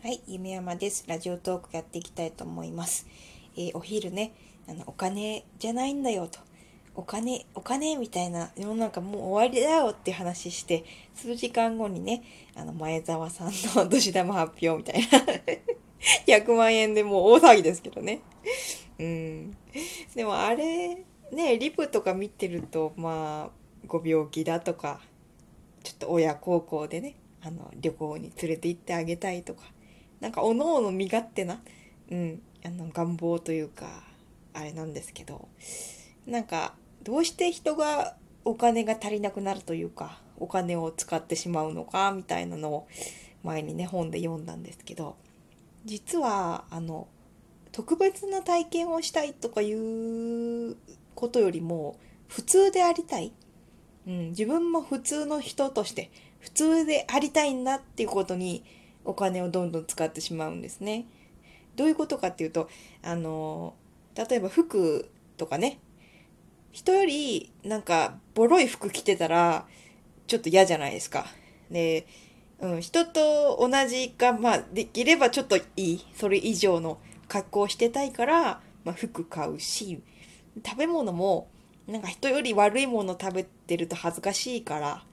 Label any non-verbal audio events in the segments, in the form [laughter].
はい、夢山です。ラジオトークやっていきたいと思います。えーお昼ね、あの、お金じゃないんだよと。お金、お金みたいな世の中もう終わりだよって話して、数時間後にね、あの、前澤さんの年玉発表みたいな。[laughs] 100万円でもう大騒ぎですけどね。うん。でもあれ、ね、リプとか見てると、まあ、ご病気だとか、ちょっと親孝行でね、あの、旅行に連れて行ってあげたいとか、なんか、おのおの身勝手な、うん、あの、願望というか、あれなんですけど、なんか、どうして人がお金が足りなくなるというか、お金を使ってしまうのか、みたいなのを前にね、本で読んだんですけど、実は、あの、特別な体験をしたいとかいうことよりも、普通でありたい。うん、自分も普通の人として、普通でありたいんだっていうことに、お金をどんどん使ってしまうんですね。どういうことかっていうと、あの、例えば服とかね、人よりなんかボロい服着てたらちょっと嫌じゃないですか。で、うん、人と同じか、まあできればちょっといい、それ以上の格好をしてたいから、まあ服買うし、食べ物もなんか人より悪いもの食べてると恥ずかしいから、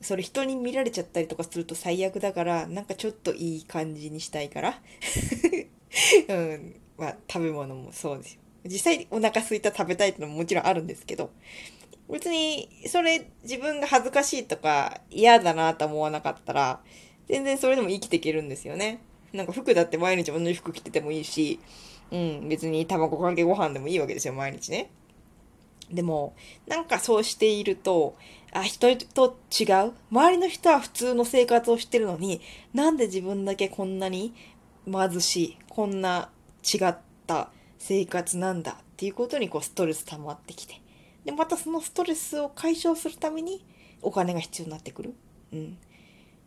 それ人に見られちゃったりとかすると最悪だから、なんかちょっといい感じにしたいから。[laughs] うん。まあ、食べ物もそうですよ。実際お腹空いた食べたいってのももちろんあるんですけど、別にそれ自分が恥ずかしいとか嫌だなと思わなかったら、全然それでも生きていけるんですよね。なんか服だって毎日同じ服着ててもいいし、うん、別に卵かけご飯でもいいわけですよ、毎日ね。でも、なんかそうしていると、あ、人と違う？周りの人は普通の生活をしてるのに、なんで自分だけこんなに貧しい、こんな違った生活なんだ？っていうことにこうストレス溜まってきて。で、またそのストレスを解消するためにお金が必要になってくる。うん。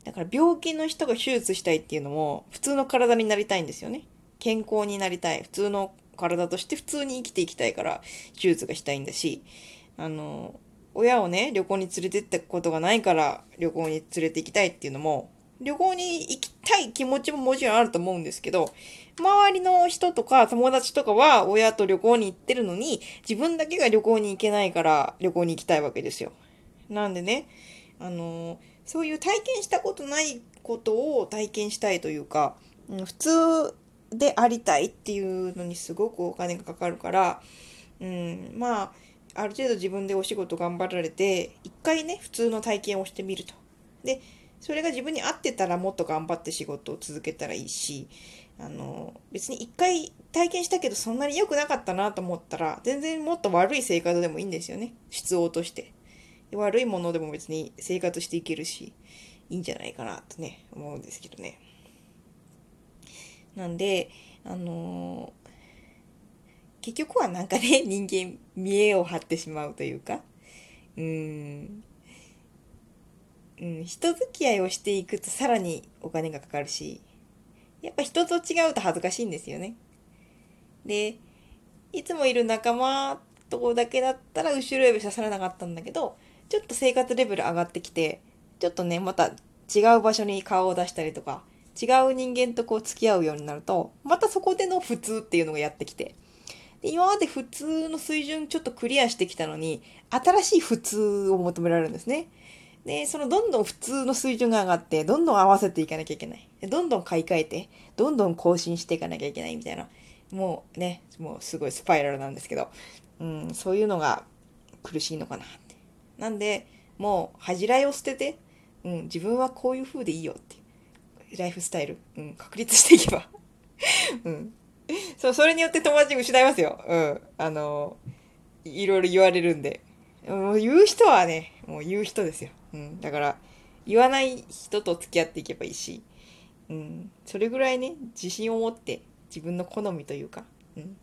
だから病気の人が手術したいっていうのも普通の体になりたいんですよね。健康になりたい。普通の体として普通に生きていきたいから手術がしたいんだし、あの、親をね、旅行に連れてったことがないから旅行に連れて行きたいっていうのも、旅行に行きたい気持ちももちろんあると思うんですけど、周りの人とか友達とかは親と旅行に行ってるのに、自分だけが旅行に行けないから旅行に行きたいわけですよ。なんでね、あの、そういう体験したことないことを体験したいというか、普通でありたいっていうのにすごくお金がかかるから、うん、まあ、ある程度自分でお仕事頑張られて、一回ね、普通の体験をしてみると。で、それが自分に合ってたらもっと頑張って仕事を続けたらいいし、あの、別に一回体験したけどそんなに良くなかったなと思ったら、全然もっと悪い生活でもいいんですよね。質を落として。悪いものでも別に生活していけるし、いいんじゃないかなとね、思うんですけどね。なんで、あのー結局はなんかね、[laughs] 人間、見栄を張ってしまうというか、うん、うん、人付き合いをしていくとさらにお金がかかるし、やっぱ人と違うと恥ずかしいんですよね。で、いつもいる仲間とこだけだったら後ろ指刺さらなかったんだけど、ちょっと生活レベル上がってきて、ちょっとね、また違う場所に顔を出したりとか、違う人間とこう付き合うようになると、またそこでの普通っていうのがやってきて、で今まで普通の水準ちょっとクリアしてきたのに、新しい普通を求められるんですね。で、そのどんどん普通の水準が上がって、どんどん合わせていかなきゃいけない。どんどん買い替えて、どんどん更新していかなきゃいけないみたいな。もうね、もうすごいスパイラルなんですけど、うん、そういうのが苦しいのかなって。なんで、もう恥じらいを捨てて、うん、自分はこういう風でいいよっていう。ライフスタイル、うん、確立していけば。[laughs] うん。そう、それによって友達失いますよ。うん。あの、いろいろ言われるんで。もう言う人はね、もう言う人ですよ。うん。だから、言わない人と付き合っていけばいいし、うん。それぐらいね、自信を持って自分の好みというか、うん。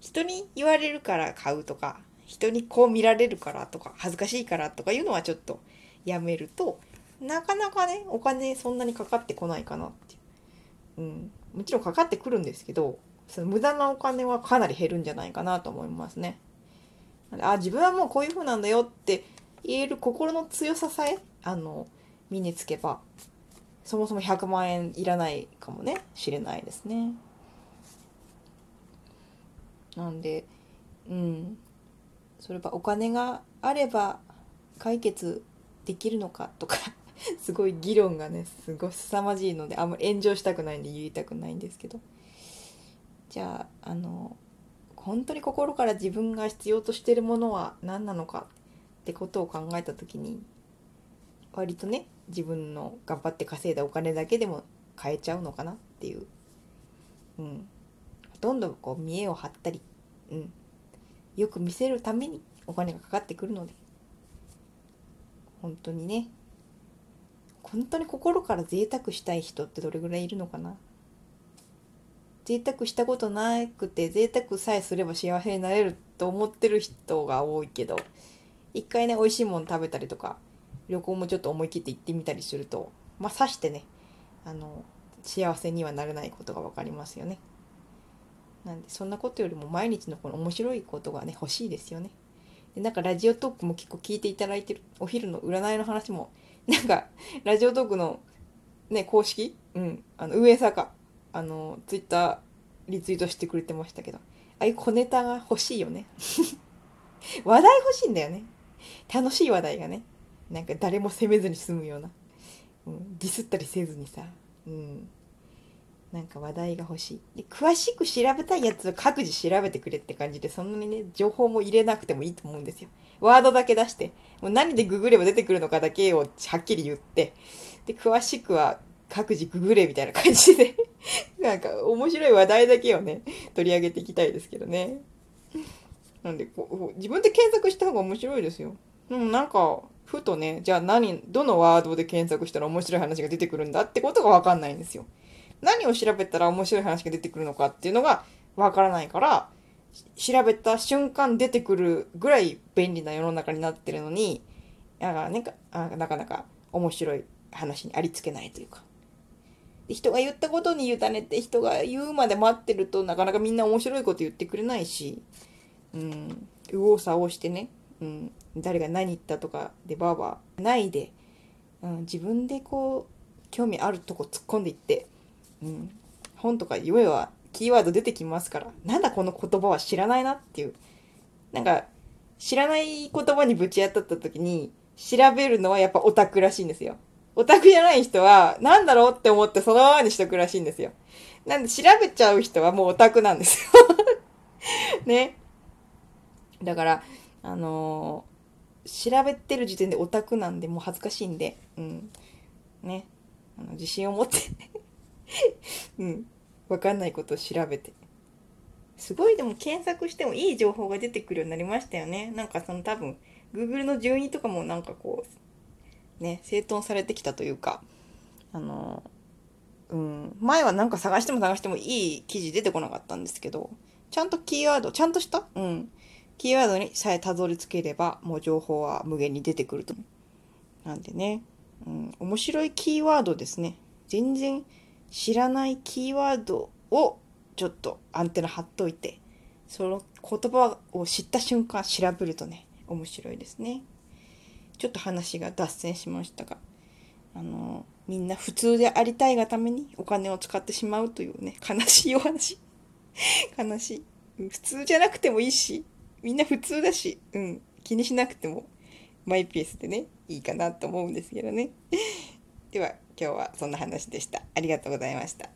人に言われるから買うとか、人にこう見られるからとか、恥ずかしいからとかいうのはちょっとやめると、なかなかね、お金そんなにかかってこないかなってう。うん。もちろんかかってくるんですけど、その無駄なお金はかなり減るんじゃないかなと思いますね。あ、自分はもうこういう風なんだよって言える心の強ささえ、あの、身につけば、そもそも100万円いらないかもねしれないですねなんでうんそれはお金があれば解決できるのかとか [laughs] すごい議論がねすごい凄まじいのであんまり炎上したくないんで言いたくないんですけど。じゃああの本当に心から自分が必要としてるものは何なのかってことを考えた時に割とね自分の頑張って稼いだお金だけでも買えちゃうのかなっていう、うん、ほとんどこう見栄を張ったり、うん、よく見せるためにお金がかかってくるので。本当にね本当に心から贅沢したい人ってどれぐらいいるのかな？贅沢したことなくて贅沢さえすれば幸せになれると思ってる人が多いけど一回ね美味しいもの食べたりとか旅行もちょっと思い切って行ってみたりするとまあさしてねあの幸せにはなれないことが分かりますよね。なんでそんなことよりも毎日のこの面白いことがね欲しいですよね。でなんかラジオトークも結構聞いていただいてるお昼の占いの話もなんかラジオトークのね公式？うん。あの運営さかあのツイッターリツイートしてくれてましたけど。ああいう小ネタが欲しいよね。[laughs] 話題欲しいんだよね。楽しい話題がね。なんか誰も責めずに済むような、うん、ディスったりせずにさ、うん、なんか話題が欲しい。で詳しく調べたいやつは各自調べてくれって感じでそんなにね情報も入れなくてもいいと思うんですよ。ワードだけ出してもう何でググれば出てくるのかだけをはっきり言って。で詳しくは各自ググれみたいな感じで。[laughs] なんか面白い話題だけをね取り上げていきたいですけどね。なんでこう自分で検索した方が面白いですよ。でもなんかふとねじゃあ何どのワードで検索したら面白い話が出てくるんだってことが分かんないんですよ。何を調べたら面白い話が出てくるのかっていうのが分からないから調べた瞬間出てくるぐらい便利な世の中になってるのにだかねなかなか面白い話にありつけないというか。人が言ったことに委ねて人が言うまで待ってるとなかなかみんな面白いこと言ってくれないし、うん、右往左往してね、うん、誰が何言ったとかでバーバーないで、うん、自分でこう興味あるとこ突っ込んでいって、うん、本とか読めばキーワード出てきますからなんだこの言葉は知らないなっていうなんか知らない言葉にぶち当たった時に調べるのはやっぱオタクらしいんですよ。オタクじゃない人は、なんだろうって思ってそのままにしとくらしいんですよ。なんで調べちゃう人はもうオタクなんですよ [laughs] ね。だから、あのー、調べてる時点でオタクなんでもう恥ずかしいんで、うん。ね。あの自信を持って [laughs] うん。わかんないことを調べて。すごいでも検索してもいい情報が出てくるようになりましたよね。なんかその多分、Google の順位とかもなんかこう、ね、整頓されてきたというか、あの、うん、前はなんか探しても探してもいい記事出てこなかったんですけど、ちゃんとキーワード、ちゃんとしたうん。キーワードにさえたどり着ければ、もう情報は無限に出てくると。なんでね、うん、面白いキーワードですね。全然知らないキーワードをちょっとアンテナ張っといて、その言葉を知った瞬間調べるとね、面白いですね。ちょっと話が脱線しましたが、あの、みんな普通でありたいがためにお金を使ってしまうというね、悲しいお話。[laughs] 悲しい。普通じゃなくてもいいし、みんな普通だし、うん、気にしなくてもマイペースでね、いいかなと思うんですけどね。では、今日はそんな話でした。ありがとうございました。